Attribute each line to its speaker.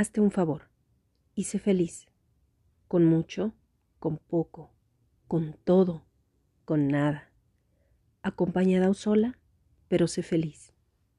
Speaker 1: hazte un favor y sé feliz, con mucho, con poco, con todo, con nada, acompañada o sola, pero sé feliz.